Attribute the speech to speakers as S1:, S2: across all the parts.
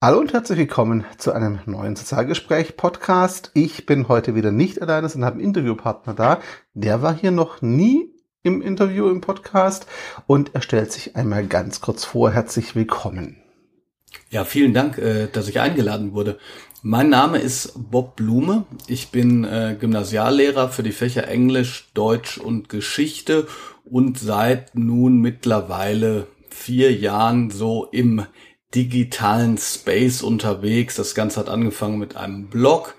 S1: Hallo und herzlich willkommen zu einem neuen Sozialgespräch-Podcast. Ich bin heute wieder nicht alleine, sondern habe einen Interviewpartner da. Der war hier noch nie im Interview im Podcast und er stellt sich einmal ganz kurz vor. Herzlich willkommen.
S2: Ja, vielen Dank, äh, dass ich eingeladen wurde. Mein Name ist Bob Blume. Ich bin äh, Gymnasiallehrer für die Fächer Englisch, Deutsch und Geschichte und seit nun mittlerweile vier Jahren so im digitalen Space unterwegs. Das Ganze hat angefangen mit einem Blog,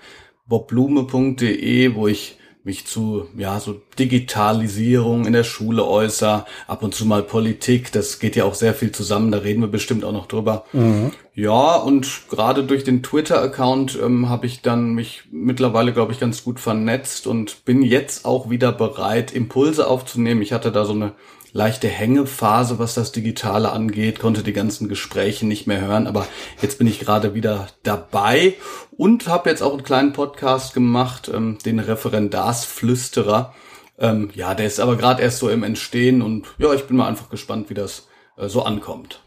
S2: bobblume.de, wo ich mich zu ja so Digitalisierung in der Schule äußere, ab und zu mal Politik, das geht ja auch sehr viel zusammen, da reden wir bestimmt auch noch drüber. Mhm. Ja, und gerade durch den Twitter-Account ähm, habe ich dann mich mittlerweile, glaube ich, ganz gut vernetzt und bin jetzt auch wieder bereit, Impulse aufzunehmen. Ich hatte da so eine leichte Hängephase, was das Digitale angeht, konnte die ganzen Gespräche nicht mehr hören, aber jetzt bin ich gerade wieder dabei und habe jetzt auch einen kleinen Podcast gemacht, ähm, den Referendarsflüsterer. Ähm, ja, der ist aber gerade erst so im Entstehen und ja, ich bin mal einfach gespannt, wie das äh, so ankommt.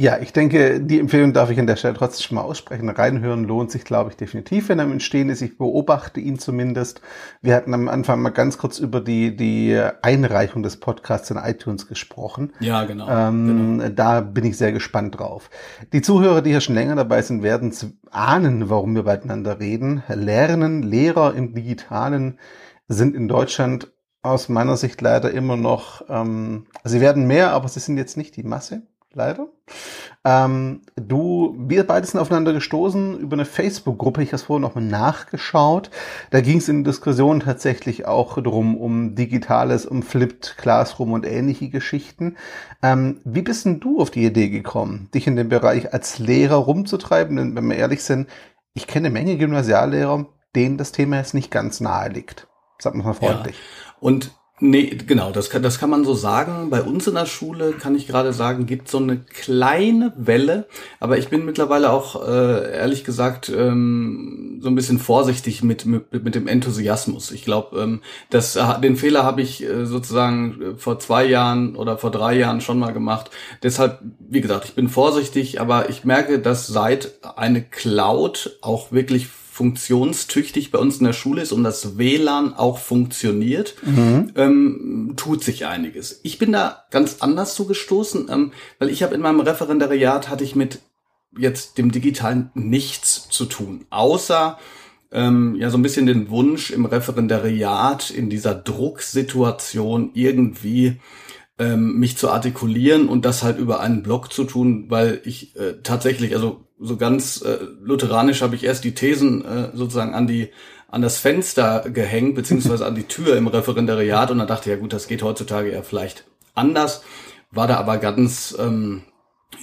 S1: Ja, ich denke, die Empfehlung darf ich an der Stelle trotzdem schon mal aussprechen. Reinhören lohnt sich, glaube ich, definitiv, wenn er im Entstehen ist. Ich beobachte ihn zumindest. Wir hatten am Anfang mal ganz kurz über die, die Einreichung des Podcasts in iTunes gesprochen.
S2: Ja, genau,
S1: ähm, genau. Da bin ich sehr gespannt drauf. Die Zuhörer, die hier schon länger dabei sind, werden ahnen, warum wir miteinander reden. Lernen, Lehrer im Digitalen sind in Deutschland aus meiner Sicht leider immer noch, ähm, sie werden mehr, aber sie sind jetzt nicht die Masse leider. Ähm, du, wir beide sind aufeinander gestoßen über eine Facebook-Gruppe. Ich habe es vorher nochmal nachgeschaut. Da ging es in Diskussionen tatsächlich auch drum, um Digitales, um Flipped Classroom und ähnliche Geschichten. Ähm, wie bist denn du auf die Idee gekommen, dich in dem Bereich als Lehrer rumzutreiben? Denn wenn wir ehrlich sind, ich kenne eine Menge Gymnasiallehrer, denen das Thema jetzt nicht ganz nahe liegt. Sag mal freundlich.
S2: Ja. Und Nee, genau, das kann, das kann man so sagen. Bei uns in der Schule kann ich gerade sagen, gibt so eine kleine Welle, aber ich bin mittlerweile auch äh, ehrlich gesagt ähm, so ein bisschen vorsichtig mit mit, mit dem Enthusiasmus. Ich glaube, ähm, das äh, den Fehler habe ich äh, sozusagen äh, vor zwei Jahren oder vor drei Jahren schon mal gemacht. Deshalb, wie gesagt, ich bin vorsichtig, aber ich merke, dass seit eine Cloud auch wirklich funktionstüchtig bei uns in der Schule ist und das WLAN auch funktioniert, mhm. ähm, tut sich einiges. Ich bin da ganz anders zugestoßen, ähm, weil ich habe in meinem Referendariat hatte ich mit jetzt dem Digitalen nichts zu tun, außer ähm, ja so ein bisschen den Wunsch im Referendariat in dieser Drucksituation irgendwie ähm, mich zu artikulieren und das halt über einen Blog zu tun, weil ich äh, tatsächlich, also so ganz äh, lutheranisch habe ich erst die Thesen äh, sozusagen an die an das Fenster gehängt, beziehungsweise an die Tür im Referendariat und dann dachte ich, ja gut, das geht heutzutage ja vielleicht anders, war da aber ganz ähm,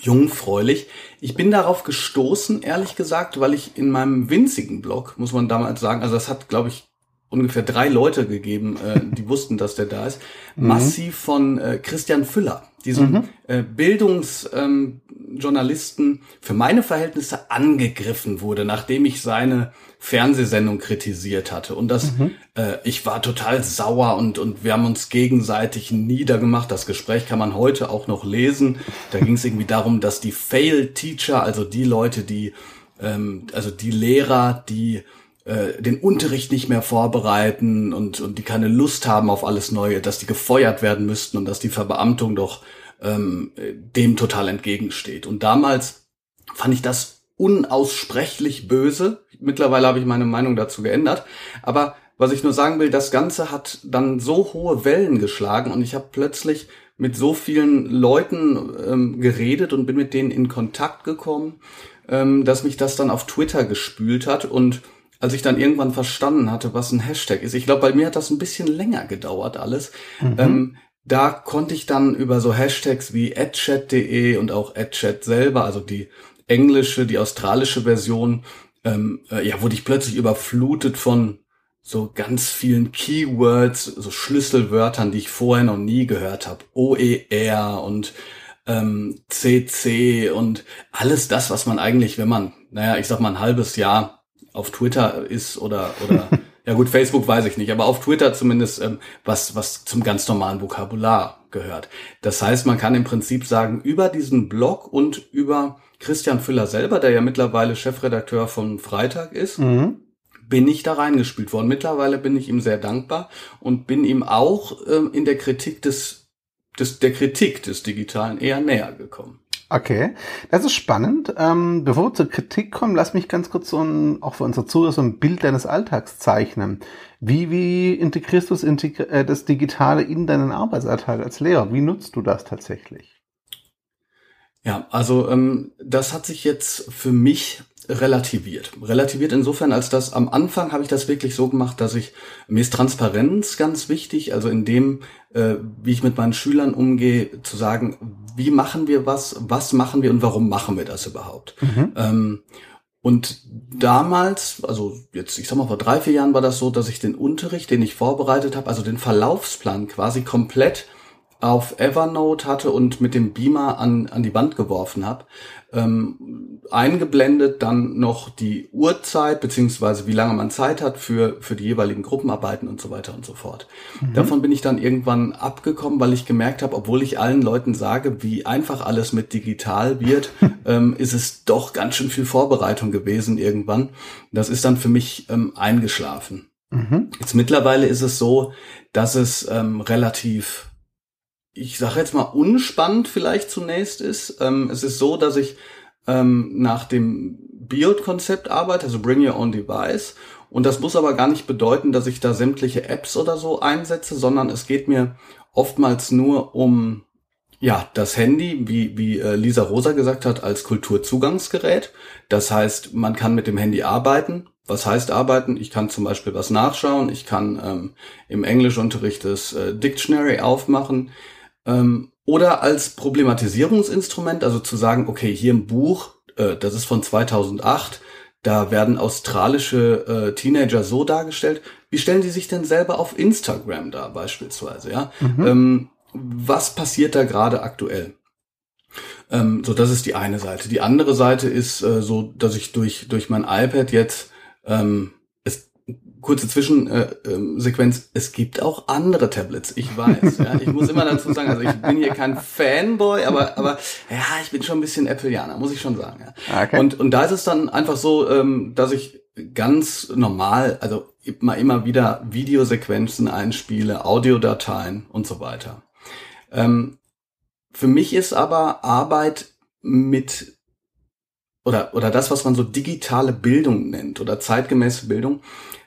S2: jungfräulich. Ich bin darauf gestoßen, ehrlich gesagt, weil ich in meinem winzigen Blog, muss man damals sagen, also das hat, glaube ich, ungefähr drei Leute gegeben, äh, die wussten, dass der da ist, mhm. massiv von äh, Christian Füller, diesem mhm. äh, Bildungsjournalisten, ähm, für meine Verhältnisse angegriffen wurde, nachdem ich seine Fernsehsendung kritisiert hatte. Und das, mhm. äh, ich war total sauer und, und wir haben uns gegenseitig niedergemacht. Das Gespräch kann man heute auch noch lesen. Da ging es irgendwie darum, dass die Fail-Teacher, also die Leute, die, ähm, also die Lehrer, die äh, den Unterricht nicht mehr vorbereiten und, und die keine Lust haben auf alles Neue, dass die gefeuert werden müssten und dass die Verbeamtung doch ähm, dem total entgegensteht. Und damals fand ich das unaussprechlich böse. Mittlerweile habe ich meine Meinung dazu geändert. Aber was ich nur sagen will, das Ganze hat dann so hohe Wellen geschlagen und ich habe plötzlich mit so vielen Leuten ähm, geredet und bin mit denen in Kontakt gekommen, ähm, dass mich das dann auf Twitter gespült hat und als ich dann irgendwann verstanden hatte, was ein Hashtag ist. Ich glaube, bei mir hat das ein bisschen länger gedauert alles. Mhm. Ähm, da konnte ich dann über so Hashtags wie adchat.de und auch adchat selber, also die englische, die australische Version, ähm, äh, ja, wurde ich plötzlich überflutet von so ganz vielen Keywords, so Schlüsselwörtern, die ich vorher noch nie gehört habe. OER und ähm, CC und alles das, was man eigentlich, wenn man, naja, ich sag mal ein halbes Jahr auf Twitter ist oder oder ja gut, Facebook weiß ich nicht, aber auf Twitter zumindest ähm, was was zum ganz normalen Vokabular gehört. Das heißt, man kann im Prinzip sagen, über diesen Blog und über Christian Füller selber, der ja mittlerweile Chefredakteur von Freitag ist, mhm. bin ich da reingespült worden. Mittlerweile bin ich ihm sehr dankbar und bin ihm auch ähm, in der Kritik des, des, der Kritik des Digitalen eher näher gekommen.
S1: Okay, das ist spannend. Ähm, bevor wir zur Kritik kommen, lass mich ganz kurz so ein, auch für unsere Zuhörer so ein Bild deines Alltags zeichnen. Wie, wie integrierst du das, äh, das Digitale in deinen Arbeitsalltag als Lehrer? Wie nutzt du das tatsächlich?
S2: Ja, also ähm, das hat sich jetzt für mich relativiert. Relativiert insofern, als dass am Anfang habe ich das wirklich so gemacht, dass ich, mir ist Transparenz ganz wichtig, also in dem, äh, wie ich mit meinen Schülern umgehe, zu sagen, wie machen wir was, was machen wir und warum machen wir das überhaupt. Mhm. Ähm, und damals, also jetzt, ich sag mal, vor drei, vier Jahren war das so, dass ich den Unterricht, den ich vorbereitet habe, also den Verlaufsplan quasi komplett auf Evernote hatte und mit dem Beamer an, an die Wand geworfen habe. Ähm, eingeblendet dann noch die Uhrzeit, beziehungsweise wie lange man Zeit hat für, für die jeweiligen Gruppenarbeiten und so weiter und so fort. Mhm. Davon bin ich dann irgendwann abgekommen, weil ich gemerkt habe, obwohl ich allen Leuten sage, wie einfach alles mit digital wird, ähm, ist es doch ganz schön viel Vorbereitung gewesen irgendwann. Das ist dann für mich ähm, eingeschlafen. Mhm. Jetzt mittlerweile ist es so, dass es ähm, relativ ich sage jetzt mal unspannend vielleicht zunächst ist. Ähm, es ist so, dass ich ähm, nach dem BIOD-Konzept arbeite, also Bring Your Own Device. Und das muss aber gar nicht bedeuten, dass ich da sämtliche Apps oder so einsetze, sondern es geht mir oftmals nur um ja, das Handy, wie, wie äh, Lisa Rosa gesagt hat, als Kulturzugangsgerät. Das heißt, man kann mit dem Handy arbeiten. Was heißt arbeiten? Ich kann zum Beispiel was nachschauen. Ich kann ähm, im Englischunterricht das äh, Dictionary aufmachen. Ähm, oder als Problematisierungsinstrument, also zu sagen, okay, hier im Buch, äh, das ist von 2008, da werden australische äh, Teenager so dargestellt. Wie stellen die sich denn selber auf Instagram da beispielsweise? Ja, mhm. ähm, was passiert da gerade aktuell? Ähm, so, das ist die eine Seite. Die andere Seite ist äh, so, dass ich durch durch mein iPad jetzt ähm, kurze Zwischensequenz, äh, ähm, es gibt auch andere Tablets, ich weiß. ja. Ich muss immer dazu sagen, also ich bin hier kein Fanboy, aber, aber ja, ich bin schon ein bisschen Appleianer, muss ich schon sagen. Ja. Okay. Und, und da ist es dann einfach so, ähm, dass ich ganz normal, also immer, immer wieder Videosequenzen einspiele, Audiodateien und so weiter. Ähm, für mich ist aber Arbeit mit oder, oder das, was man so digitale Bildung nennt oder zeitgemäße Bildung,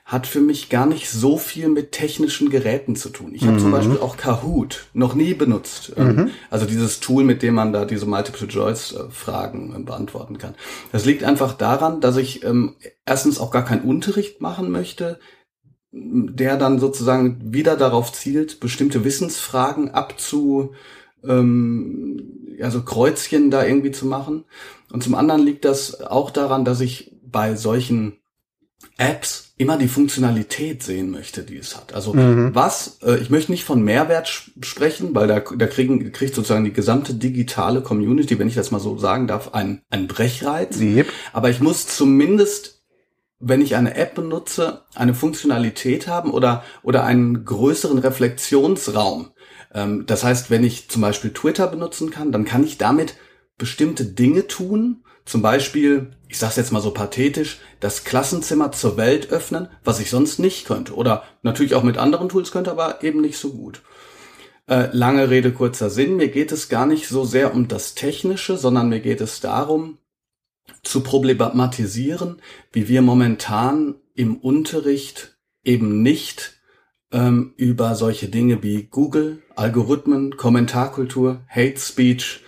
S2: hat für mich gar nicht so viel mit technischen Geräten zu tun. Ich habe mhm. zum Beispiel auch Kahoot noch nie benutzt. Ähm, mhm. Also dieses Tool, mit dem man da diese Multiple-Choice-Fragen äh, beantworten kann. Das liegt einfach daran, dass ich ähm, erstens auch gar keinen Unterricht machen möchte, der dann sozusagen wieder darauf zielt, bestimmte Wissensfragen abzu, ähm, also Kreuzchen da irgendwie zu machen. Und zum anderen liegt das auch daran, dass ich bei solchen Apps immer die Funktionalität sehen möchte, die es hat. Also mhm. was, äh, ich möchte nicht von Mehrwert sprechen, weil da, da kriegen, kriegt sozusagen die gesamte digitale Community, wenn ich das mal so sagen darf, einen, einen Brechreiz. Yep. Aber ich muss zumindest, wenn ich eine App benutze, eine Funktionalität haben oder, oder einen größeren Reflexionsraum. Ähm, das heißt, wenn ich zum Beispiel Twitter benutzen kann, dann kann ich damit bestimmte Dinge tun, zum Beispiel, ich sage jetzt mal so pathetisch, das Klassenzimmer zur Welt öffnen, was ich sonst nicht könnte. Oder natürlich auch mit anderen Tools könnte, aber eben nicht so gut. Äh, lange Rede, kurzer Sinn. Mir geht es gar nicht so sehr um das Technische, sondern mir geht es darum, zu problematisieren, wie wir momentan im Unterricht eben nicht ähm, über solche Dinge wie Google, Algorithmen, Kommentarkultur, Hate Speech,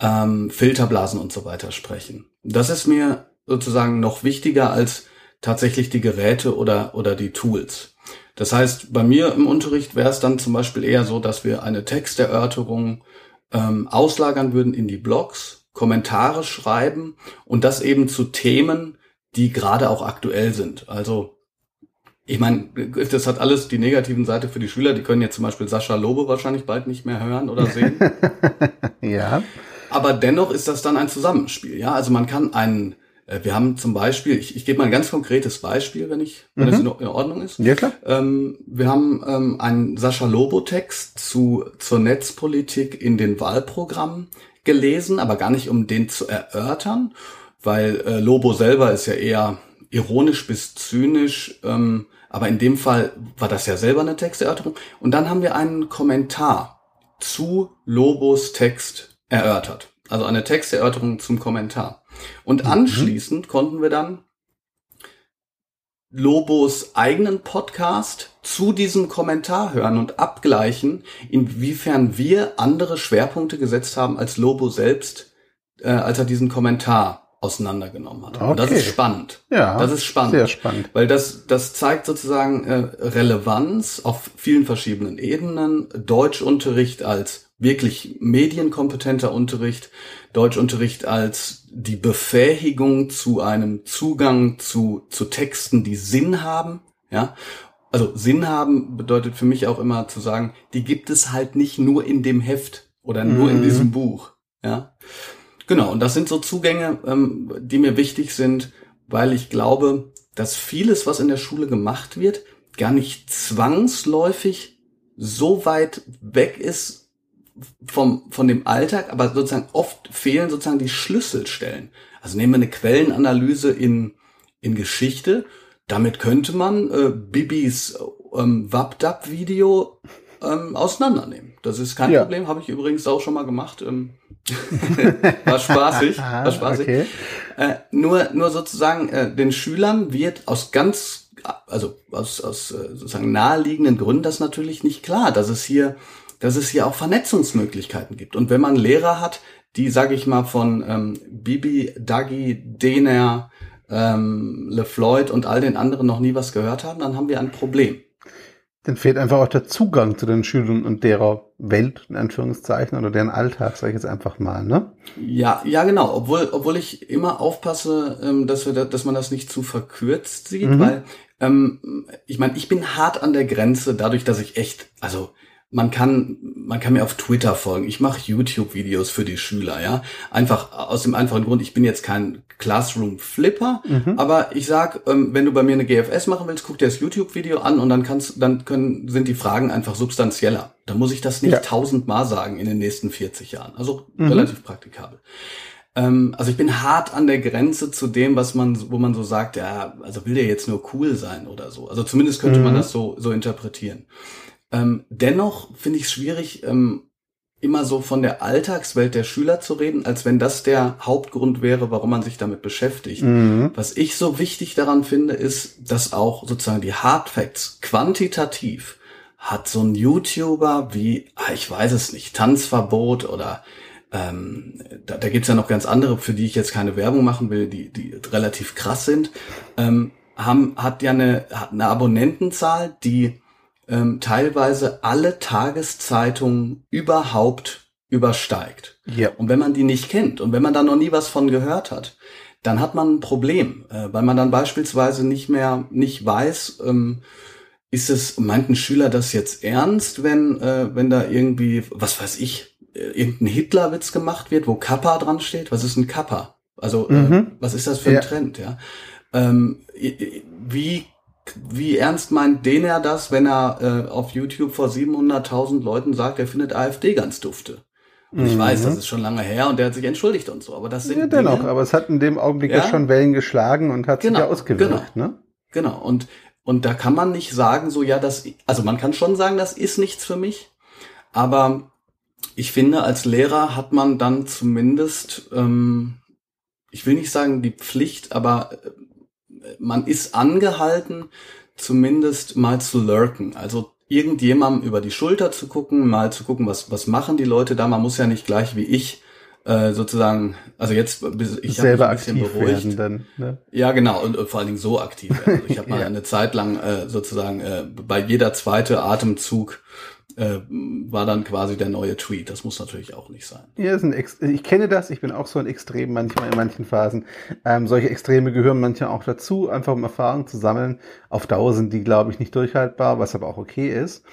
S2: ähm, Filterblasen und so weiter sprechen. Das ist mir sozusagen noch wichtiger als tatsächlich die Geräte oder, oder die Tools. Das heißt, bei mir im Unterricht wäre es dann zum Beispiel eher so, dass wir eine Texterörterung ähm, auslagern würden in die Blogs, Kommentare schreiben und das eben zu Themen, die gerade auch aktuell sind. Also ich meine, das hat alles die negativen Seite für die Schüler. Die können jetzt zum Beispiel Sascha Lobe wahrscheinlich bald nicht mehr hören oder sehen.
S1: ja.
S2: Aber dennoch ist das dann ein Zusammenspiel. Ja, also man kann einen, äh, wir haben zum Beispiel, ich, ich gebe mal ein ganz konkretes Beispiel, wenn ich, wenn mhm. es in, in Ordnung ist.
S1: Ja, klar.
S2: Ähm, wir haben ähm, einen Sascha Lobo-Text zu, zur Netzpolitik in den Wahlprogrammen gelesen, aber gar nicht, um den zu erörtern, weil äh, Lobo selber ist ja eher ironisch bis zynisch, ähm, aber in dem Fall war das ja selber eine Texterörterung. Und dann haben wir einen Kommentar zu Lobos Text erörtert. Also eine Texterörterung zum Kommentar. Und mhm. anschließend konnten wir dann Lobos eigenen Podcast zu diesem Kommentar hören und abgleichen, inwiefern wir andere Schwerpunkte gesetzt haben als Lobo selbst, äh, als er diesen Kommentar auseinandergenommen hat. Okay. Und das ist spannend.
S1: Ja,
S2: das ist spannend.
S1: Sehr spannend.
S2: Weil das, das zeigt sozusagen äh, Relevanz auf vielen verschiedenen Ebenen. Deutschunterricht als wirklich medienkompetenter Unterricht, Deutschunterricht als die Befähigung zu einem Zugang zu, zu Texten, die Sinn haben, ja. Also Sinn haben bedeutet für mich auch immer zu sagen, die gibt es halt nicht nur in dem Heft oder nur mhm. in diesem Buch, ja. Genau, und das sind so Zugänge, ähm, die mir wichtig sind, weil ich glaube, dass vieles, was in der Schule gemacht wird, gar nicht zwangsläufig so weit weg ist vom, von dem Alltag, aber sozusagen oft fehlen sozusagen die Schlüsselstellen. Also nehmen wir eine Quellenanalyse in, in Geschichte. Damit könnte man äh, Bibis ähm, Wapdap-Video ähm, auseinandernehmen. Das ist kein ja. Problem, habe ich übrigens auch schon mal gemacht. Ähm, war spaßig, war spaßig. Okay. Äh, nur, nur sozusagen äh, den Schülern wird aus ganz, also aus, aus äh, sozusagen naheliegenden Gründen das natürlich nicht klar, dass es hier, dass es hier auch Vernetzungsmöglichkeiten gibt. Und wenn man Lehrer hat, die, sage ich mal, von ähm, Bibi, Dagi, Dener, ähm, LeFloid und all den anderen noch nie was gehört haben, dann haben wir ein Problem.
S1: Dann fehlt einfach auch der Zugang zu den Schülern und derer Welt, in Anführungszeichen, oder deren Alltag, sage ich jetzt einfach mal, ne?
S2: Ja, ja, genau. Obwohl, obwohl ich immer aufpasse, ähm, dass wir, da, dass man das nicht zu verkürzt sieht, mhm. weil ähm, ich meine, ich bin hart an der Grenze, dadurch, dass ich echt, also man kann, man kann mir auf Twitter folgen. Ich mache YouTube-Videos für die Schüler, ja. Einfach aus dem einfachen Grund, ich bin jetzt kein Classroom-Flipper, mhm. aber ich sag, ähm, wenn du bei mir eine GFS machen willst, guck dir das YouTube-Video an und dann kannst, dann können, sind die Fragen einfach substanzieller. Da muss ich das nicht ja. tausendmal sagen in den nächsten 40 Jahren. Also mhm. relativ praktikabel. Ähm, also ich bin hart an der Grenze zu dem, was man, wo man so sagt, ja, also will der jetzt nur cool sein oder so. Also zumindest könnte mhm. man das so, so interpretieren. Ähm, dennoch finde ich es schwierig, ähm, immer so von der Alltagswelt der Schüler zu reden, als wenn das der Hauptgrund wäre, warum man sich damit beschäftigt. Mhm. Was ich so wichtig daran finde, ist, dass auch sozusagen die Hardfacts quantitativ hat so ein YouTuber wie, ah, ich weiß es nicht, Tanzverbot oder ähm, da, da gibt ja noch ganz andere, für die ich jetzt keine Werbung machen will, die, die relativ krass sind, ähm, haben, hat ja eine, hat eine Abonnentenzahl, die ähm, teilweise alle Tageszeitungen überhaupt übersteigt. Ja. Und wenn man die nicht kennt und wenn man da noch nie was von gehört hat, dann hat man ein Problem, äh, weil man dann beispielsweise nicht mehr nicht weiß, ähm, ist es meint ein Schüler das jetzt ernst, wenn äh, wenn da irgendwie was weiß ich äh, irgendein Hitlerwitz gemacht wird, wo Kappa dran steht? Was ist ein Kappa? Also äh, mhm. äh, was ist das für ein ja. Trend? Ja, ähm, wie wie ernst meint den er das, wenn er äh, auf YouTube vor 700.000 Leuten sagt, er findet AfD ganz dufte? Und ich mhm. weiß, das ist schon lange her und der hat sich entschuldigt und so, aber das sind
S1: ja, dennoch, Dinge, aber es hat in dem Augenblick ja, schon Wellen geschlagen und hat genau, sich ja ausgewirkt,
S2: genau,
S1: ne?
S2: Genau, und, und da kann man nicht sagen, so, ja, das, also man kann schon sagen, das ist nichts für mich, aber ich finde, als Lehrer hat man dann zumindest, ähm, ich will nicht sagen die Pflicht, aber äh, man ist angehalten, zumindest mal zu lurken. Also irgendjemandem über die Schulter zu gucken, mal zu gucken, was, was machen die Leute da. Man muss ja nicht gleich wie ich äh, sozusagen, also jetzt
S1: ich selber ein bisschen aktiv beruhigt. Werden dann, ne?
S2: Ja, genau, und, und, vor allen Dingen so aktiv. Also ich habe mal ja. eine Zeit lang äh, sozusagen äh, bei jeder zweite Atemzug äh, war dann quasi der neue Tweet. Das muss natürlich auch nicht sein.
S1: Ja, ist ein Ex ich kenne das, ich bin auch so ein Extrem manchmal in manchen Phasen. Ähm, solche Extreme gehören manchmal auch dazu, einfach um Erfahrung zu sammeln. Auf Dauer sind die, glaube ich, nicht durchhaltbar, was aber auch okay ist.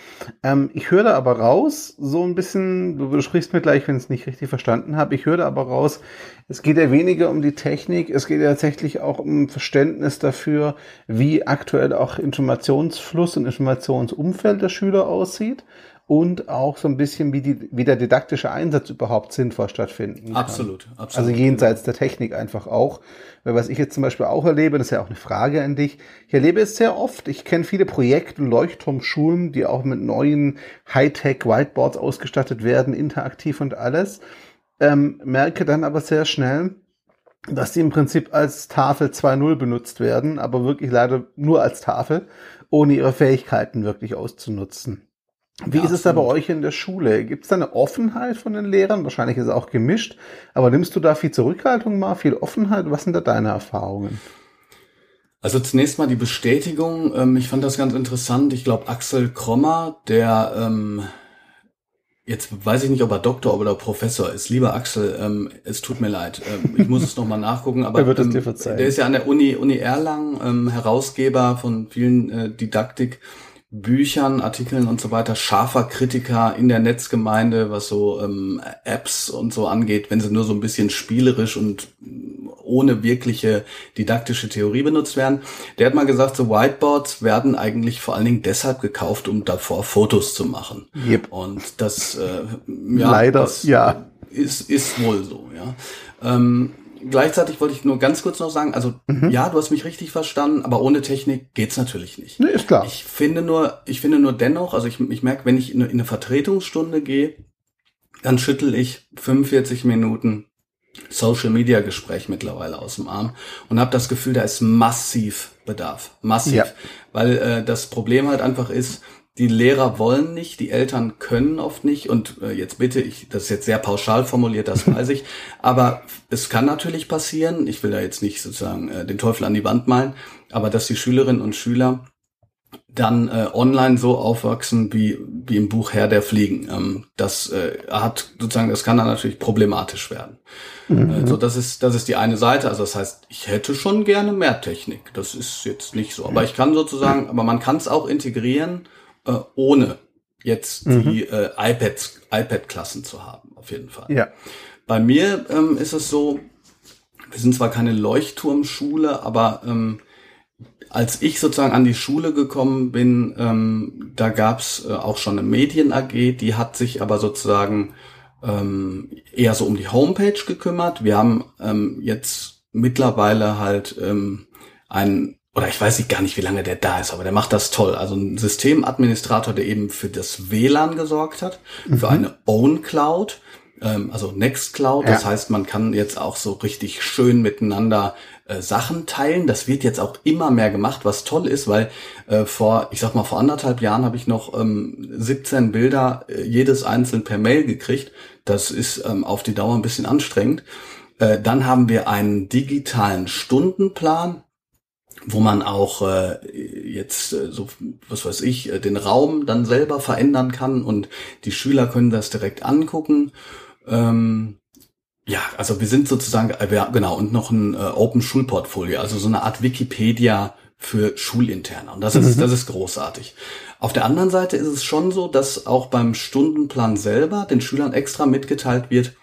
S1: Ähm, ich höre da aber raus, so ein bisschen, du, sprichst mir gleich, wenn ich es nicht richtig verstanden habe, ich höre da aber raus, es geht ja weniger um die Technik, es geht ja tatsächlich auch um Verständnis dafür, wie aktuell auch Informationsfluss und Informationsumfeld der Schüler aussieht und auch so ein bisschen, wie, die, wie der didaktische Einsatz überhaupt sinnvoll stattfinden
S2: kann. Absolut, absolut.
S1: Also jenseits der Technik einfach auch. Weil was ich jetzt zum Beispiel auch erlebe, das ist ja auch eine Frage an dich, ich erlebe es sehr oft, ich kenne viele Projekte Leuchtturmschulen, die auch mit neuen Hightech-Whiteboards ausgestattet werden, interaktiv und alles, ähm, merke dann aber sehr schnell, dass die im Prinzip als Tafel 2.0 benutzt werden, aber wirklich leider nur als Tafel, ohne ihre Fähigkeiten wirklich auszunutzen. Wie ja, ist es da bei euch in der Schule? Gibt es da eine Offenheit von den Lehrern? Wahrscheinlich ist es auch gemischt, aber nimmst du da viel Zurückhaltung mal, viel Offenheit? Was sind da deine Erfahrungen?
S2: Also zunächst mal die Bestätigung. Ähm, ich fand das ganz interessant. Ich glaube, Axel Krommer, der ähm, jetzt weiß ich nicht, ob er Doktor oder Professor ist. Lieber Axel, ähm, es tut mir leid. Ich muss es nochmal nachgucken. Aber
S1: er wird es dir verzeihen.
S2: der ist ja an der Uni Uni Erlangen Herausgeber von vielen äh, Didaktik. Büchern, Artikeln und so weiter scharfer Kritiker in der Netzgemeinde, was so ähm, Apps und so angeht, wenn sie nur so ein bisschen spielerisch und ohne wirkliche didaktische Theorie benutzt werden. Der hat mal gesagt, so Whiteboards werden eigentlich vor allen Dingen deshalb gekauft, um davor Fotos zu machen.
S1: Yep.
S2: Und das äh, ja,
S1: leider
S2: das
S1: ja
S2: ist ist wohl so, ja. Ähm, gleichzeitig wollte ich nur ganz kurz noch sagen, also mhm. ja, du hast mich richtig verstanden, aber ohne Technik geht's natürlich nicht.
S1: Nee, ist klar.
S2: Ich finde nur, ich finde nur dennoch, also ich, ich merke, wenn ich in eine, in eine Vertretungsstunde gehe, dann schüttel ich 45 Minuten Social Media Gespräch mittlerweile aus dem Arm und habe das Gefühl, da ist massiv Bedarf, massiv, ja. weil äh, das Problem halt einfach ist, die Lehrer wollen nicht, die Eltern können oft nicht und äh, jetzt bitte ich, das ist jetzt sehr pauschal formuliert, das weiß ich, aber es kann natürlich passieren, ich will da jetzt nicht sozusagen äh, den Teufel an die Wand malen, aber dass die Schülerinnen und Schüler dann äh, online so aufwachsen wie wie im Buch Herr der Fliegen. Ähm, das äh, hat sozusagen, das kann dann natürlich problematisch werden. Mhm. Also das ist das ist die eine Seite. Also das heißt, ich hätte schon gerne mehr Technik. Das ist jetzt nicht so, aber ich kann sozusagen, aber man kann es auch integrieren äh, ohne jetzt mhm. die äh, iPads, iPad-Klassen zu haben, auf jeden Fall.
S1: Ja.
S2: Bei mir ähm, ist es so, wir sind zwar keine Leuchtturmschule, aber ähm, als ich sozusagen an die Schule gekommen bin, ähm, da gab's äh, auch schon eine Medien AG, die hat sich aber sozusagen ähm, eher so um die Homepage gekümmert. Wir haben ähm, jetzt mittlerweile halt ähm, ein oder ich weiß nicht gar nicht, wie lange der da ist, aber der macht das toll. Also ein Systemadministrator, der eben für das WLAN gesorgt hat, mhm. für eine Own Cloud, ähm, also Nextcloud. Ja. Das heißt, man kann jetzt auch so richtig schön miteinander äh, Sachen teilen. Das wird jetzt auch immer mehr gemacht, was toll ist, weil äh, vor, ich sag mal, vor anderthalb Jahren habe ich noch ähm, 17 Bilder, äh, jedes einzeln per Mail gekriegt. Das ist ähm, auf die Dauer ein bisschen anstrengend. Äh, dann haben wir einen digitalen Stundenplan wo man auch äh, jetzt äh, so was weiß ich äh, den Raum dann selber verändern kann und die Schüler können das direkt angucken. Ähm, ja, also wir sind sozusagen äh, genau und noch ein äh, Open Schulportfolio, also so eine Art Wikipedia für Schulinterner und das ist mhm. das ist großartig. Auf der anderen Seite ist es schon so, dass auch beim Stundenplan selber den Schülern extra mitgeteilt wird,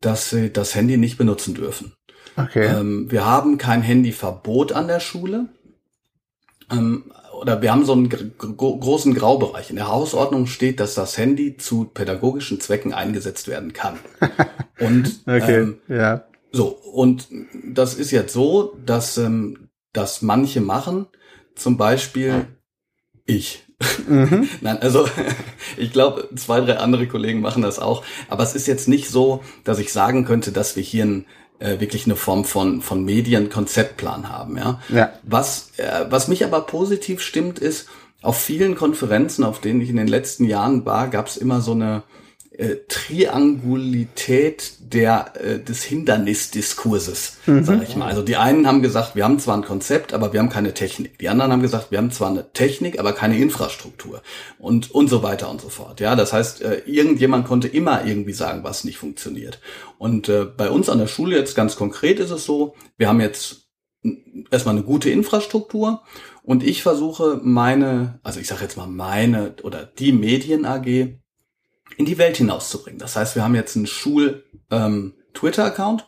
S2: dass sie das Handy nicht benutzen dürfen.
S1: Okay.
S2: Ähm, wir haben kein Handyverbot an der Schule. Ähm, oder wir haben so einen gro großen Graubereich. In der Hausordnung steht, dass das Handy zu pädagogischen Zwecken eingesetzt werden kann. Und
S1: okay, ähm, ja.
S2: So, und das ist jetzt so, dass ähm, dass manche machen, zum Beispiel ich. Mhm. Nein, also ich glaube, zwei, drei andere Kollegen machen das auch. Aber es ist jetzt nicht so, dass ich sagen könnte, dass wir hier ein äh, wirklich eine Form von, von Medienkonzeptplan haben. Ja?
S1: Ja.
S2: Was, äh, was mich aber positiv stimmt, ist, auf vielen Konferenzen, auf denen ich in den letzten Jahren war, gab es immer so eine, äh, Triangulität der äh, des Hindernisdiskurses, mhm. sage ich mal. Also die einen haben gesagt, wir haben zwar ein Konzept, aber wir haben keine Technik. Die anderen haben gesagt, wir haben zwar eine Technik, aber keine Infrastruktur und und so weiter und so fort. Ja, das heißt, äh, irgendjemand konnte immer irgendwie sagen, was nicht funktioniert. Und äh, bei uns an der Schule jetzt ganz konkret ist es so, wir haben jetzt erstmal eine gute Infrastruktur und ich versuche meine, also ich sage jetzt mal meine oder die Medien AG in die Welt hinauszubringen. Das heißt, wir haben jetzt einen Schul-Twitter-Account, ähm,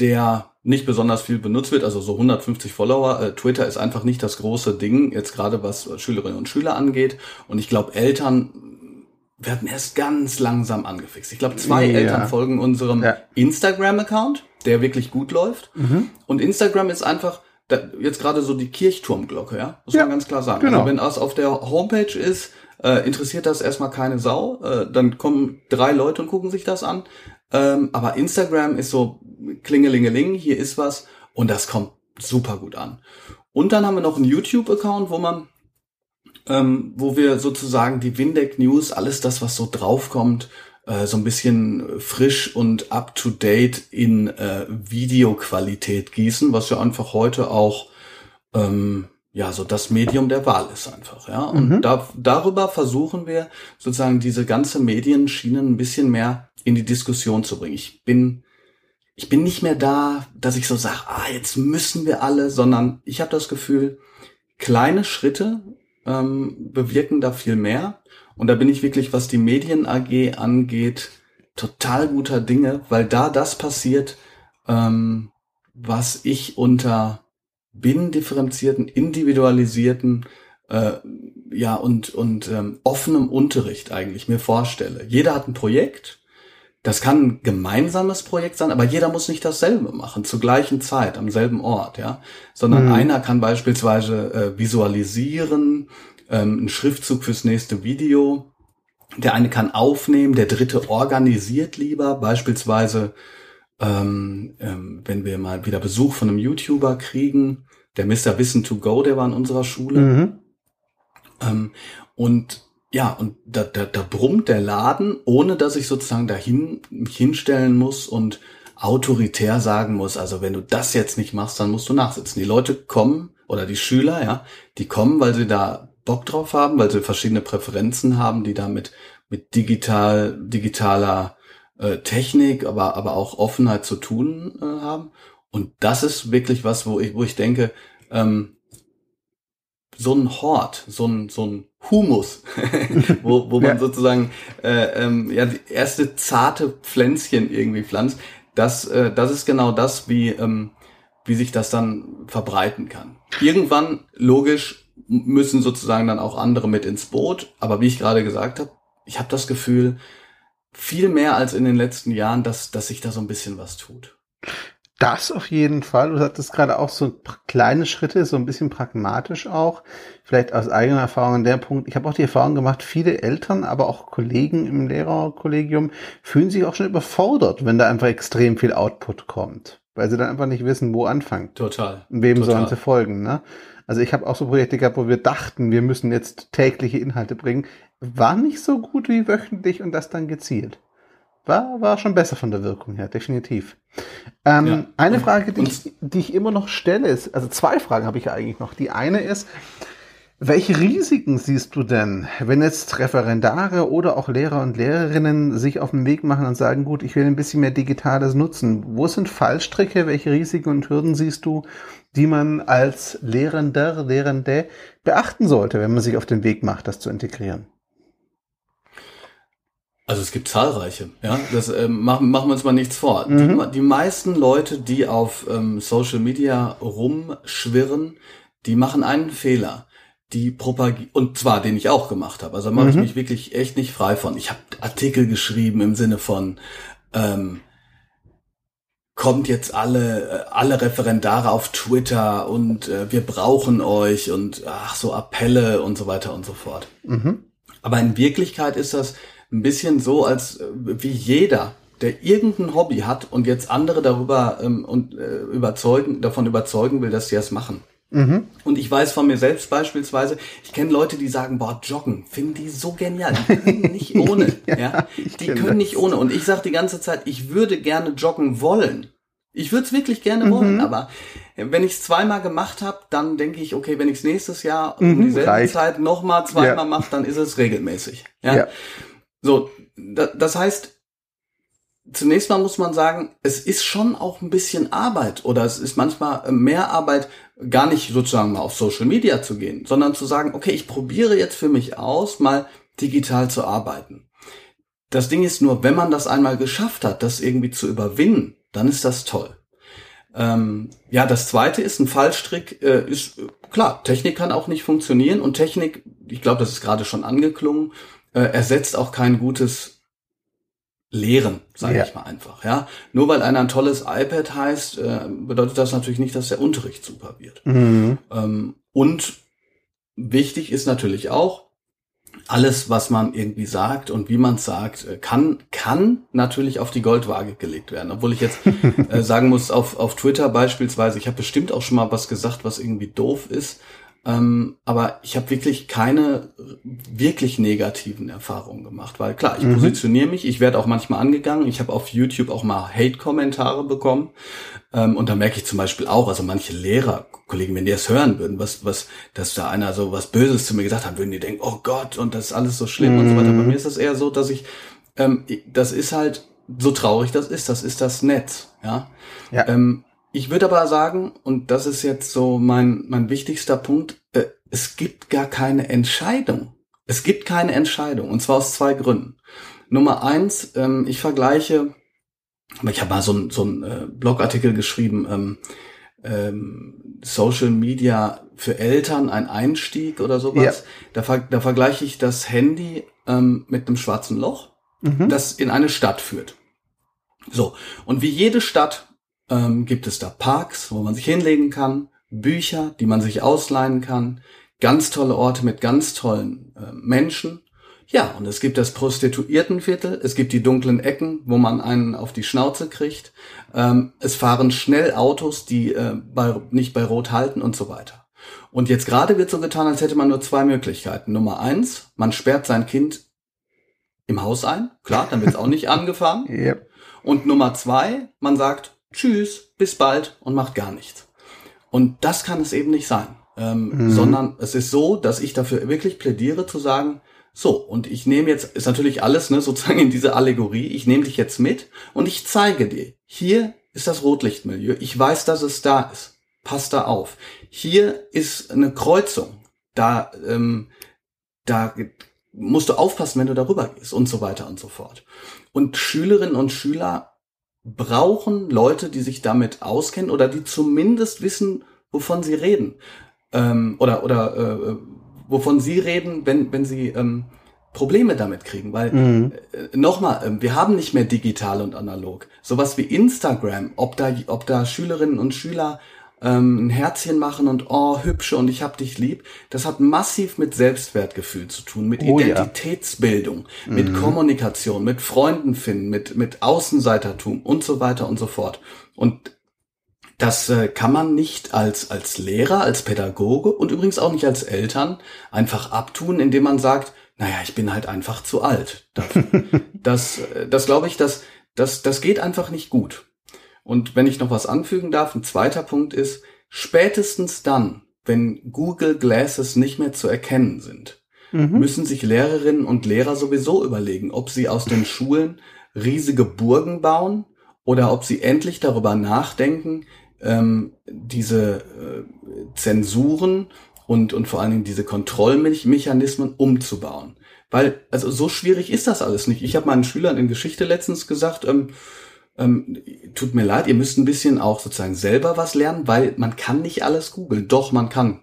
S2: der nicht besonders viel benutzt wird, also so 150 Follower. Äh, Twitter ist einfach nicht das große Ding, jetzt gerade was Schülerinnen und Schüler angeht. Und ich glaube, Eltern werden erst ganz langsam angefixt. Ich glaube, zwei ja. Eltern folgen unserem ja. Instagram-Account, der wirklich gut läuft. Mhm. Und Instagram ist einfach da, jetzt gerade so die Kirchturmglocke, ja, muss ja, man ganz klar sagen. Genau. Also wenn das auf der Homepage ist, äh, interessiert das erstmal keine Sau. Äh, dann kommen drei Leute und gucken sich das an. Ähm, aber Instagram ist so klingelingeling, hier ist was und das kommt super gut an. Und dann haben wir noch einen YouTube-Account, wo man, ähm, wo wir sozusagen die Windeck News, alles das, was so draufkommt, äh, so ein bisschen frisch und up to date in äh, Videoqualität gießen, was ja einfach heute auch ähm, ja so das Medium der Wahl ist einfach, ja. Und mhm. da, darüber versuchen wir sozusagen diese ganze Medienschiene ein bisschen mehr in die Diskussion zu bringen. Ich bin ich bin nicht mehr da, dass ich so sage, ah, jetzt müssen wir alle, sondern ich habe das Gefühl, kleine Schritte ähm, bewirken da viel mehr. Und da bin ich wirklich, was die Medien AG angeht, total guter Dinge, weil da das passiert, ähm, was ich unter binnendifferenzierten, individualisierten äh, ja und und ähm, offenem Unterricht eigentlich mir vorstelle. Jeder hat ein Projekt das kann ein gemeinsames Projekt sein, aber jeder muss nicht dasselbe machen, zur gleichen Zeit, am selben Ort, ja. Sondern mhm. einer kann beispielsweise äh, visualisieren, ähm, einen Schriftzug fürs nächste Video. Der eine kann aufnehmen, der dritte organisiert lieber, beispielsweise, ähm, ähm, wenn wir mal wieder Besuch von einem YouTuber kriegen, der Mr. Wissen to Go, der war in unserer Schule. Mhm. Ähm, und ja, und da, da, da brummt der Laden, ohne dass ich sozusagen dahin mich hinstellen muss und autoritär sagen muss, also wenn du das jetzt nicht machst, dann musst du nachsitzen. Die Leute kommen, oder die Schüler, ja, die kommen, weil sie da Bock drauf haben, weil sie verschiedene Präferenzen haben, die damit mit digital, digitaler äh, Technik, aber, aber auch Offenheit zu tun äh, haben. Und das ist wirklich was, wo ich, wo ich denke, ähm, so ein Hort, so ein, so ein Humus, wo, wo man ja. sozusagen äh, ähm, ja, die erste zarte Pflänzchen irgendwie pflanzt. Das, äh, das ist genau das, wie, ähm, wie sich das dann verbreiten kann. Irgendwann, logisch, müssen sozusagen dann auch andere mit ins Boot. Aber wie ich gerade gesagt habe, ich habe das Gefühl, viel mehr als in den letzten Jahren, dass, dass sich da so ein bisschen was tut.
S1: Das auf jeden Fall. Du hattest gerade auch so kleine Schritte, so ein bisschen pragmatisch auch. Vielleicht aus eigener Erfahrung an der Punkt. Ich habe auch die Erfahrung gemacht, viele Eltern, aber auch Kollegen im Lehrerkollegium fühlen sich auch schon überfordert, wenn da einfach extrem viel Output kommt. Weil sie dann einfach nicht wissen, wo anfangen.
S2: Total.
S1: Und wem
S2: Total.
S1: sollen sie folgen, ne? Also ich habe auch so Projekte gehabt, wo wir dachten, wir müssen jetzt tägliche Inhalte bringen. War nicht so gut wie wöchentlich und das dann gezielt war, war schon besser von der Wirkung her, definitiv. Ähm, ja. Eine Frage, die ich, die ich immer noch stelle, ist, also zwei Fragen habe ich ja eigentlich noch. Die eine ist, welche Risiken siehst du denn, wenn jetzt Referendare oder auch Lehrer und Lehrerinnen sich auf den Weg machen und sagen, gut, ich will ein bisschen mehr Digitales nutzen? Wo sind Fallstricke? Welche Risiken und Hürden siehst du, die man als Lehrender, Lehrende beachten sollte, wenn man sich auf den Weg macht, das zu integrieren?
S2: Also es gibt zahlreiche, ja. Das äh, machen, machen wir uns mal nichts vor. Mhm. Die, die, meisten Leute, die auf ähm, Social Media rumschwirren, die machen einen Fehler. Die propagieren, und zwar den ich auch gemacht habe. Also mache mhm. ich mich wirklich echt nicht frei von. Ich habe Artikel geschrieben im Sinne von ähm, kommt jetzt alle äh, alle Referendare auf Twitter und äh, wir brauchen euch und ach so Appelle und so weiter und so fort. Mhm. Aber in Wirklichkeit ist das ein bisschen so, als äh, wie jeder, der irgendein Hobby hat und jetzt andere darüber ähm, und äh, überzeugen, davon überzeugen will, dass sie es machen. Mhm. Und ich weiß von mir selbst beispielsweise, ich kenne Leute, die sagen, boah, joggen, finden die so genial, die können nicht ohne, ja, ja? die können das. nicht ohne. Und ich sage die ganze Zeit, ich würde gerne joggen wollen. Ich würde es wirklich gerne mhm. wollen, aber wenn ich es zweimal gemacht habe, dann denke ich, okay, wenn ich es nächstes Jahr mhm, um dieselbe reicht. Zeit nochmal zweimal ja. mache, dann ist es regelmäßig. Ja? ja. So, das heißt, zunächst mal muss man sagen, es ist schon auch ein bisschen Arbeit oder es ist manchmal mehr Arbeit, gar nicht sozusagen mal auf Social Media zu gehen, sondern zu sagen, okay, ich probiere jetzt für mich aus, mal digital zu arbeiten. Das Ding ist nur, wenn man das einmal geschafft hat, das irgendwie zu überwinden, dann ist das toll. Ähm, ja, das zweite ist ein Fallstrick, äh, ist klar, Technik kann auch nicht funktionieren und Technik, ich glaube, das ist gerade schon angeklungen, äh, ersetzt auch kein gutes Lehren, sage ja. ich mal einfach. Ja, nur weil einer ein tolles iPad heißt, äh, bedeutet das natürlich nicht, dass der Unterricht super wird. Mhm. Ähm, und wichtig ist natürlich auch, alles, was man irgendwie sagt und wie man sagt, äh, kann, kann natürlich auf die Goldwaage gelegt werden. Obwohl ich jetzt äh, sagen muss, auf, auf Twitter beispielsweise, ich habe bestimmt auch schon mal was gesagt, was irgendwie doof ist. Ähm, aber ich habe wirklich keine wirklich negativen Erfahrungen gemacht, weil klar, ich mhm. positioniere mich, ich werde auch manchmal angegangen, ich habe auf YouTube auch mal Hate-Kommentare bekommen ähm, und da merke ich zum Beispiel auch, also manche Lehrer, Kollegen, wenn die das hören würden, was, was, dass da einer so was Böses zu mir gesagt hat, würden die denken, oh Gott, und das ist alles so schlimm mhm. und so weiter. Bei mhm. mir ist das eher so, dass ich, ähm, das ist halt, so traurig das ist, das ist das Netz, ja. ja. Ähm, ich würde aber sagen, und das ist jetzt so mein, mein wichtigster Punkt, äh, es gibt gar keine Entscheidung. Es gibt keine Entscheidung, und zwar aus zwei Gründen. Nummer eins, ähm, ich vergleiche, ich habe mal so ein, so ein äh, Blogartikel geschrieben, ähm, ähm, Social Media für Eltern ein Einstieg oder sowas. Ja. Da, da vergleiche ich das Handy ähm, mit einem schwarzen Loch, mhm. das in eine Stadt führt. So, und wie jede Stadt ähm, gibt es da Parks, wo man sich hinlegen kann, Bücher, die man sich ausleihen kann, ganz tolle Orte mit ganz tollen äh, Menschen. Ja, und es gibt das Prostituiertenviertel, es gibt die dunklen Ecken, wo man einen auf die Schnauze kriegt. Ähm, es fahren schnell Autos, die äh, bei, nicht bei Rot halten und so weiter. Und jetzt gerade wird so getan, als hätte man nur zwei Möglichkeiten. Nummer eins, man sperrt sein Kind im Haus ein. Klar, dann wird es auch nicht angefahren. Yep. Und Nummer zwei, man sagt, tschüss, bis bald und macht gar nichts. Und das kann es eben nicht sein. Ähm, mhm. Sondern es ist so, dass ich dafür wirklich plädiere zu sagen, so, und ich nehme jetzt, ist natürlich alles, ne, sozusagen in diese Allegorie, ich nehme dich jetzt mit und ich zeige dir, hier ist das Rotlichtmilieu, ich weiß, dass es da ist, pass da auf. Hier ist eine Kreuzung, da, ähm, da musst du aufpassen, wenn du darüber gehst und so weiter und so fort. Und Schülerinnen und Schüler brauchen Leute, die sich damit auskennen oder die zumindest wissen, wovon sie reden. Ähm, oder oder äh, wovon sie reden, wenn, wenn sie ähm, Probleme damit kriegen. Weil mhm. äh, nochmal, äh, wir haben nicht mehr digital und analog. Sowas wie Instagram, ob da, ob da Schülerinnen und Schüler ähm, ein Herzchen machen und oh, hübsche und ich hab dich lieb, das hat massiv mit Selbstwertgefühl zu tun, mit oh, Identitätsbildung, ja. mit mhm. Kommunikation, mit Freunden finden, mit, mit Außenseitertum und so weiter und so fort. Und das äh, kann man nicht als, als Lehrer, als Pädagoge und übrigens auch nicht als Eltern einfach abtun, indem man sagt, naja, ich bin halt einfach zu alt. Dafür. das, äh, das glaube ich, das, das, das geht einfach nicht gut. Und wenn ich noch was anfügen darf, ein zweiter Punkt ist, spätestens dann, wenn Google Glasses nicht mehr zu erkennen sind, mhm. müssen sich Lehrerinnen und Lehrer sowieso überlegen, ob sie aus den Schulen riesige Burgen bauen oder ob sie endlich darüber nachdenken, ähm, diese äh, Zensuren und, und vor allen Dingen diese Kontrollmechanismen umzubauen. Weil, also so schwierig ist das alles nicht. Ich habe meinen Schülern in Geschichte letztens gesagt, ähm, ähm, tut mir leid, ihr müsst ein bisschen auch sozusagen selber was lernen, weil man kann nicht alles googeln. Doch, man kann.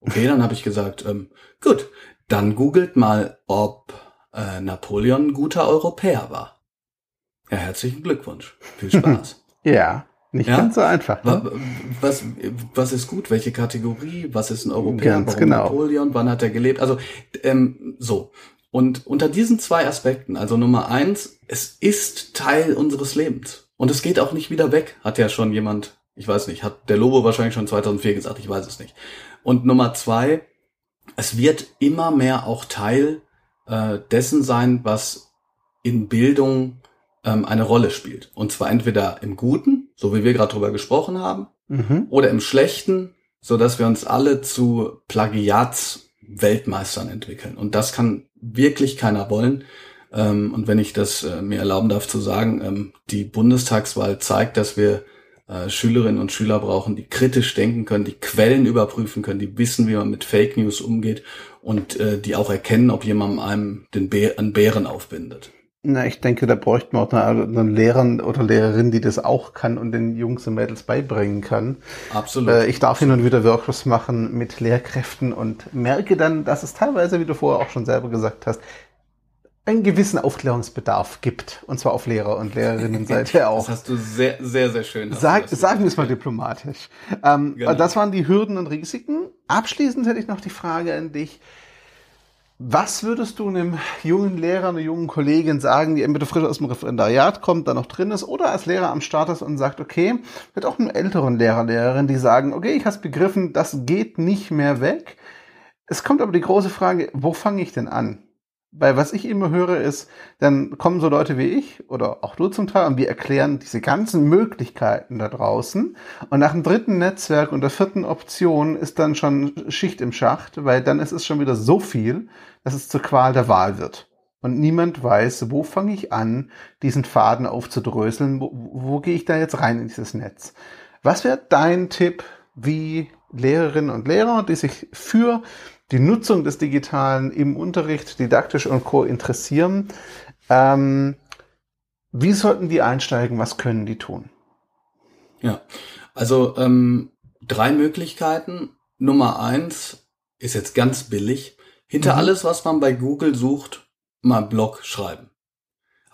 S2: Okay, dann habe ich gesagt, ähm, gut, dann googelt mal, ob äh, Napoleon ein guter Europäer war. Ja, herzlichen Glückwunsch. Viel Spaß.
S1: ja, nicht ja? ganz so einfach.
S2: Ne? Was, was ist gut? Welche Kategorie? Was ist ein Europäer?
S1: Ganz Warum genau.
S2: Napoleon? Wann hat er gelebt? Also ähm, so. Und unter diesen zwei Aspekten, also Nummer eins, es ist Teil unseres Lebens. Und es geht auch nicht wieder weg, hat ja schon jemand, ich weiß nicht, hat der Lobo wahrscheinlich schon 2004 gesagt, ich weiß es nicht. Und Nummer zwei, es wird immer mehr auch Teil äh, dessen sein, was in Bildung ähm, eine Rolle spielt. Und zwar entweder im Guten, so wie wir gerade drüber gesprochen haben, mhm. oder im Schlechten, so dass wir uns alle zu Plagiatsweltmeistern entwickeln. Und das kann wirklich keiner wollen. Ähm, und wenn ich das äh, mir erlauben darf zu sagen, ähm, die Bundestagswahl zeigt, dass wir äh, Schülerinnen und Schüler brauchen, die kritisch denken können, die Quellen überprüfen können, die wissen, wie man mit Fake News umgeht und äh, die auch erkennen, ob jemand einem den Bär, einen Bären aufbindet.
S1: Na, ich denke, da bräuchten wir auch einen, einen Lehrer oder Lehrerin, die das auch kann und den Jungs und Mädels beibringen kann.
S2: Absolut.
S1: Äh, ich darf hin und wieder Workshops machen mit Lehrkräften und merke dann, dass es teilweise, wie du vorher auch schon selber gesagt hast, einen gewissen Aufklärungsbedarf gibt. Und zwar auf Lehrer- und Lehrerinnenseite auch.
S2: Das hast du sehr, sehr, sehr schön.
S1: Sag, sagen wir es mal diplomatisch. Ähm, genau. Das waren die Hürden und Risiken. Abschließend hätte ich noch die Frage an dich. Was würdest du einem jungen Lehrer, einer jungen Kollegin sagen, die entweder frisch aus dem Referendariat kommt, da noch drin ist, oder als Lehrer am Start ist und sagt, okay, mit auch einem älteren Lehrer, Lehrerin, die sagen, okay, ich habe begriffen, das geht nicht mehr weg. Es kommt aber die große Frage, wo fange ich denn an? Weil was ich immer höre ist, dann kommen so Leute wie ich oder auch du zum Teil und wir erklären diese ganzen Möglichkeiten da draußen. Und nach dem dritten Netzwerk und der vierten Option ist dann schon Schicht im Schacht, weil dann ist es schon wieder so viel, dass es zur Qual der Wahl wird. Und niemand weiß, wo fange ich an, diesen Faden aufzudröseln, wo, wo gehe ich da jetzt rein in dieses Netz. Was wäre dein Tipp, wie Lehrerinnen und Lehrer, die sich für die Nutzung des Digitalen im Unterricht, didaktisch und Co. interessieren. Ähm, wie sollten die einsteigen? Was können die tun?
S2: Ja, also ähm, drei Möglichkeiten. Nummer eins ist jetzt ganz billig. Hinter mhm. alles, was man bei Google sucht, mal Blog schreiben.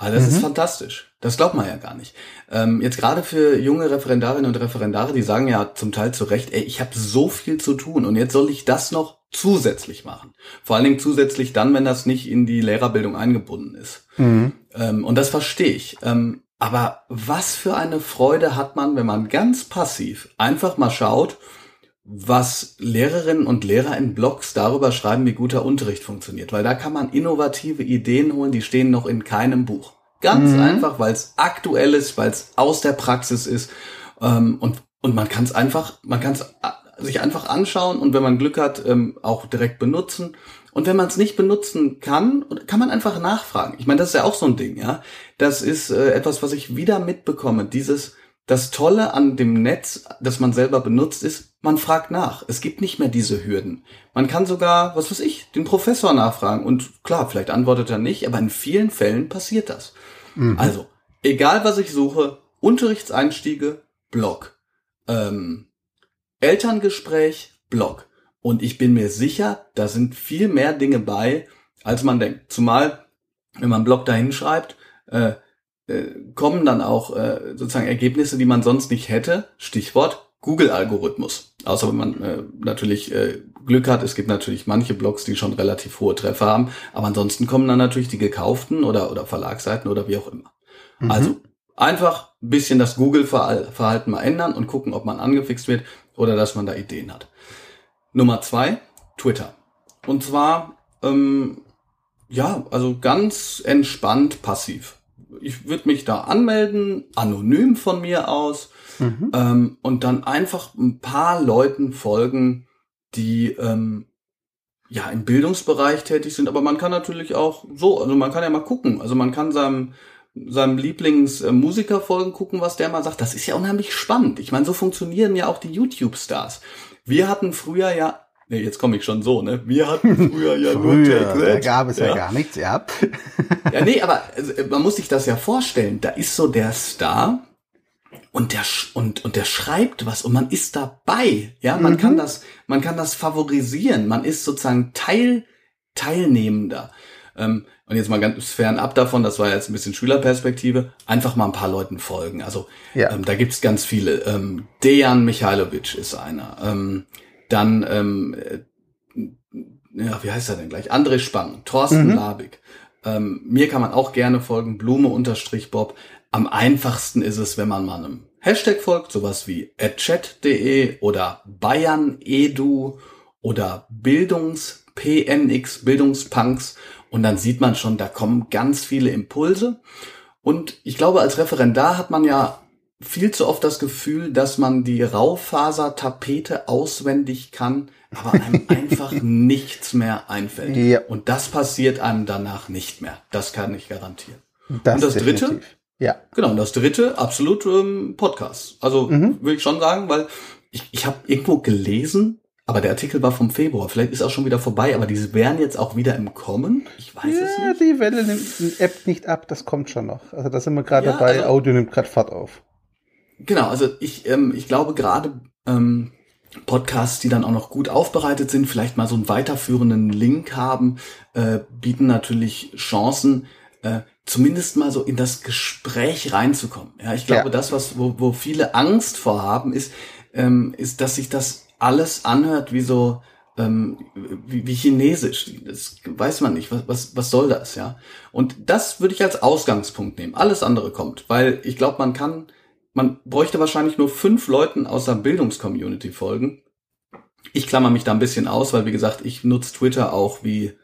S2: Also das mhm. ist fantastisch. Das glaubt man ja gar nicht. Ähm, jetzt gerade für junge Referendarinnen und Referendare, die sagen ja zum Teil zu Recht, ey, ich habe so viel zu tun und jetzt soll ich das noch zusätzlich machen. Vor allen Dingen zusätzlich dann, wenn das nicht in die Lehrerbildung eingebunden ist. Mhm. Ähm, und das verstehe ich. Ähm, aber was für eine Freude hat man, wenn man ganz passiv einfach mal schaut, was Lehrerinnen und Lehrer in Blogs darüber schreiben, wie guter Unterricht funktioniert. Weil da kann man innovative Ideen holen, die stehen noch in keinem Buch. Ganz mhm. einfach, weil es aktuell ist, weil es aus der Praxis ist. Ähm, und, und man kann es einfach, man kann es sich einfach anschauen und wenn man Glück hat, ähm, auch direkt benutzen. Und wenn man es nicht benutzen kann, kann man einfach nachfragen. Ich meine, das ist ja auch so ein Ding, ja. Das ist äh, etwas, was ich wieder mitbekomme. Dieses, das Tolle an dem Netz, das man selber benutzt, ist, man fragt nach. Es gibt nicht mehr diese Hürden. Man kann sogar, was weiß ich, den Professor nachfragen. Und klar, vielleicht antwortet er nicht, aber in vielen Fällen passiert das. Mhm. Also, egal was ich suche, Unterrichtseinstiege, Blog. Ähm, Elterngespräch, Blog. Und ich bin mir sicher, da sind viel mehr Dinge bei, als man denkt. Zumal, wenn man Blog dahin schreibt, äh, äh, kommen dann auch äh, sozusagen Ergebnisse, die man sonst nicht hätte. Stichwort Google-Algorithmus. Außer wenn man äh, natürlich äh, Glück hat. Es gibt natürlich manche Blogs, die schon relativ hohe Treffer haben. Aber ansonsten kommen dann natürlich die gekauften oder, oder Verlagsseiten oder wie auch immer. Mhm. Also einfach ein bisschen das Google-Verhalten mal ändern und gucken, ob man angefixt wird oder dass man da Ideen hat. Nummer zwei, Twitter. Und zwar, ähm, ja, also ganz entspannt passiv. Ich würde mich da anmelden, anonym von mir aus, mhm. ähm, und dann einfach ein paar Leuten folgen, die ähm, ja im Bildungsbereich tätig sind. Aber man kann natürlich auch so, also man kann ja mal gucken. Also man kann seinem seinem Lieblingsmusiker folgen, gucken, was der mal sagt. Das ist ja unheimlich spannend. Ich meine, so funktionieren ja auch die YouTube-Stars. Wir hatten früher ja Nee, jetzt komme ich schon so, ne? Wir hatten früher ja
S1: früher, nur Take Da gab es ja. ja gar nichts, ja.
S2: ja, nee, aber also, man muss sich das ja vorstellen. Da ist so der Star und der und und der schreibt was und man ist dabei. Ja, man mhm. kann das man kann das favorisieren. Man ist sozusagen Teil Teilnehmender. Ähm, und jetzt mal ganz fernab davon, das war jetzt ein bisschen Schülerperspektive, einfach mal ein paar Leuten folgen. Also ja. ähm, da gibt's ganz viele. Ähm, Dejan Michailovic ist einer. Ähm, dann, ähm, äh, ja, wie heißt er denn gleich? André Spang, Thorsten mhm. Labig. Ähm, mir kann man auch gerne folgen, Blume unterstrich Bob. Am einfachsten ist es, wenn man mal einem Hashtag folgt, sowas wie chat.de oder BayernEdu oder Bildungs-PNX, Bildungspunks und dann sieht man schon, da kommen ganz viele Impulse. Und ich glaube, als Referendar hat man ja viel zu oft das Gefühl, dass man die Raufasertapete auswendig kann, aber einem einfach nichts mehr einfällt. Ja. Und das passiert einem danach nicht mehr. Das kann ich garantieren. Das und das definitiv. dritte? Ja. Genau, und das dritte, absolut ähm, Podcast. Also mhm. will ich schon sagen, weil ich, ich habe irgendwo gelesen, aber der Artikel war vom Februar. Vielleicht ist auch schon wieder vorbei, aber diese wären jetzt auch wieder im Kommen. Ich weiß ja, es nicht.
S1: Die Welle nimmt die App nicht ab, das kommt schon noch. Also da sind wir gerade ja, dabei, also, Audio nimmt gerade Fahrt auf.
S2: Genau, also ich, ähm, ich glaube gerade ähm, Podcasts, die dann auch noch gut aufbereitet sind, vielleicht mal so einen weiterführenden Link haben, äh, bieten natürlich Chancen, äh, zumindest mal so in das Gespräch reinzukommen. Ja, ich glaube, ja. das, was wo, wo viele Angst vorhaben, ist, ähm, ist, dass sich das alles anhört wie so ähm, wie, wie Chinesisch. Das weiß man nicht. Was, was, was soll das, ja? Und das würde ich als Ausgangspunkt nehmen. Alles andere kommt, weil ich glaube, man kann, man bräuchte wahrscheinlich nur fünf Leuten aus der Bildungscommunity folgen. Ich klammer mich da ein bisschen aus, weil wie gesagt, ich nutze Twitter auch wie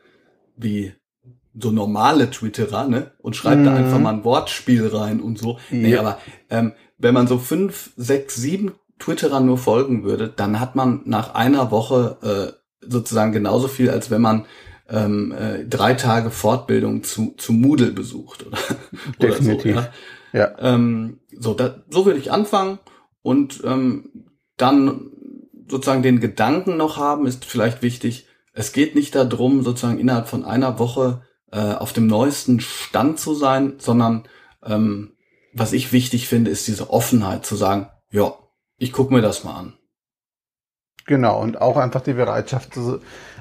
S2: wie so normale Twitterer, ne? Und schreibt mhm. da einfach mal ein Wortspiel rein und so. Ja. Nee, aber ähm, wenn man so fünf, sechs, sieben Twitterer nur folgen würde, dann hat man nach einer Woche äh, sozusagen genauso viel, als wenn man ähm, äh, drei Tage Fortbildung zu, zu Moodle besucht oder,
S1: Definitiv.
S2: oder so. Ja. Ja. Ähm, so, da, so würde ich anfangen und ähm, dann sozusagen den Gedanken noch haben, ist vielleicht wichtig. Es geht nicht darum, sozusagen innerhalb von einer Woche äh, auf dem neuesten Stand zu sein, sondern ähm, was ich wichtig finde, ist diese Offenheit zu sagen, ja, ich gucke mir das mal an.
S1: Genau, und auch einfach die Bereitschaft,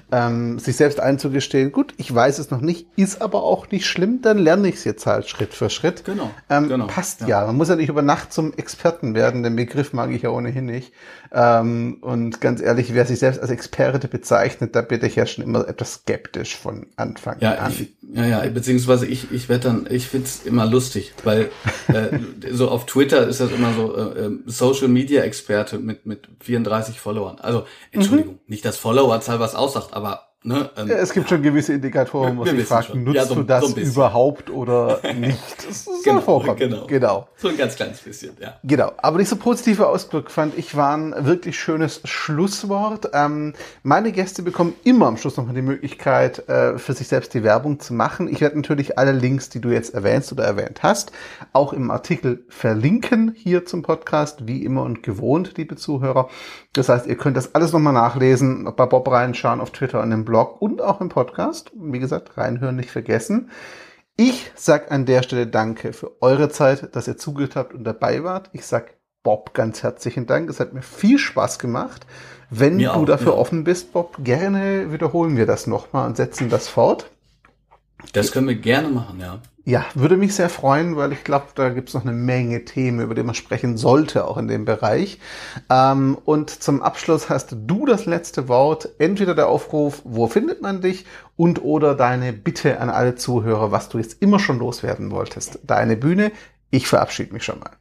S1: ähm, sich selbst einzugestehen, gut, ich weiß es noch nicht, ist aber auch nicht schlimm, dann lerne ich es jetzt halt Schritt für Schritt.
S2: Genau.
S1: Ähm,
S2: genau
S1: passt ja. ja. Man muss ja nicht über Nacht zum Experten werden, den Begriff mag ich ja ohnehin nicht. Ähm, und ganz ehrlich, wer sich selbst als Experte bezeichnet, da bin ich ja schon immer etwas skeptisch von Anfang
S2: ja,
S1: an.
S2: Ich, ja, ja, beziehungsweise ich, ich werde dann, ich find's immer lustig, weil äh, so auf Twitter ist das immer so äh, ähm, Social Media Experte mit, mit 34 Followern. Also, Entschuldigung, mhm. nicht dass Followerzahl was aussagt, aber Ne,
S1: ähm, ja, es gibt schon gewisse Indikatoren, wo sich fragen, nutzt ja, so, du das so überhaupt oder nicht? Das
S2: ist genau, vorkommen. genau. genau. So ein ganz kleines bisschen, ja.
S1: Genau. Aber nicht so positiver Ausblick fand ich, war ein wirklich schönes Schlusswort. Ähm, meine Gäste bekommen immer am Schluss nochmal die Möglichkeit, äh, für sich selbst die Werbung zu machen. Ich werde natürlich alle Links, die du jetzt erwähnst oder erwähnt hast, auch im Artikel verlinken hier zum Podcast, wie immer und gewohnt, liebe Zuhörer. Das heißt, ihr könnt das alles nochmal nachlesen, bei Bob reinschauen auf Twitter und im Blog und auch im Podcast. Wie gesagt, reinhören nicht vergessen. Ich sag an der Stelle Danke für eure Zeit, dass ihr zugehört habt und dabei wart. Ich sag Bob ganz herzlichen Dank. Es hat mir viel Spaß gemacht. Wenn mir du auch, dafür ja. offen bist, Bob, gerne wiederholen wir das nochmal und setzen das fort.
S2: Das können wir gerne machen, ja.
S1: Ja, würde mich sehr freuen, weil ich glaube, da gibt es noch eine Menge Themen, über die man sprechen sollte, auch in dem Bereich. Ähm, und zum Abschluss hast du das letzte Wort. Entweder der Aufruf, wo findet man dich, und oder deine Bitte an alle Zuhörer, was du jetzt immer schon loswerden wolltest. Deine Bühne. Ich verabschiede mich schon mal.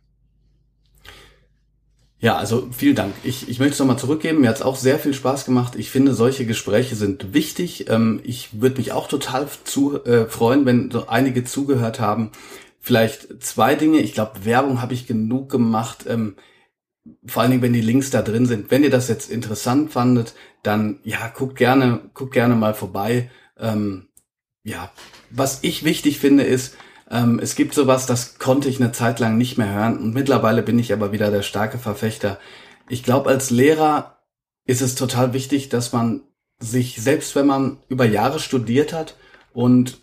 S2: Ja, also vielen Dank. Ich, ich möchte es nochmal zurückgeben. Mir hat es auch sehr viel Spaß gemacht. Ich finde, solche Gespräche sind wichtig. Ähm, ich würde mich auch total zu, äh, freuen, wenn so einige zugehört haben. Vielleicht zwei Dinge. Ich glaube, Werbung habe ich genug gemacht. Ähm, vor allen Dingen, wenn die Links da drin sind. Wenn ihr das jetzt interessant fandet, dann ja, guckt gerne, guckt gerne mal vorbei. Ähm, ja, was ich wichtig finde, ist, ähm, es gibt sowas, das konnte ich eine Zeit lang nicht mehr hören und mittlerweile bin ich aber wieder der starke Verfechter. Ich glaube, als Lehrer ist es total wichtig, dass man sich, selbst wenn man über Jahre studiert hat und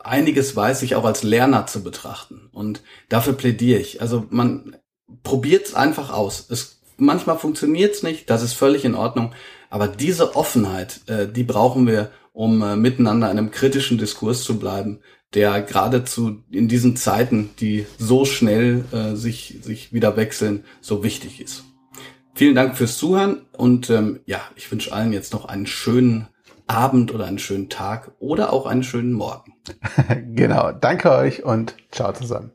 S2: einiges weiß, sich auch als Lerner zu betrachten. Und dafür plädiere ich. Also man probiert es einfach aus. Es, manchmal funktioniert es nicht, das ist völlig in Ordnung. Aber diese Offenheit, äh, die brauchen wir, um äh, miteinander in einem kritischen Diskurs zu bleiben, der geradezu in diesen Zeiten, die so schnell äh, sich, sich wieder wechseln, so wichtig ist. Vielen Dank fürs Zuhören und ähm, ja, ich wünsche allen jetzt noch einen schönen Abend oder einen schönen Tag oder auch einen schönen Morgen.
S1: genau, danke euch und ciao zusammen.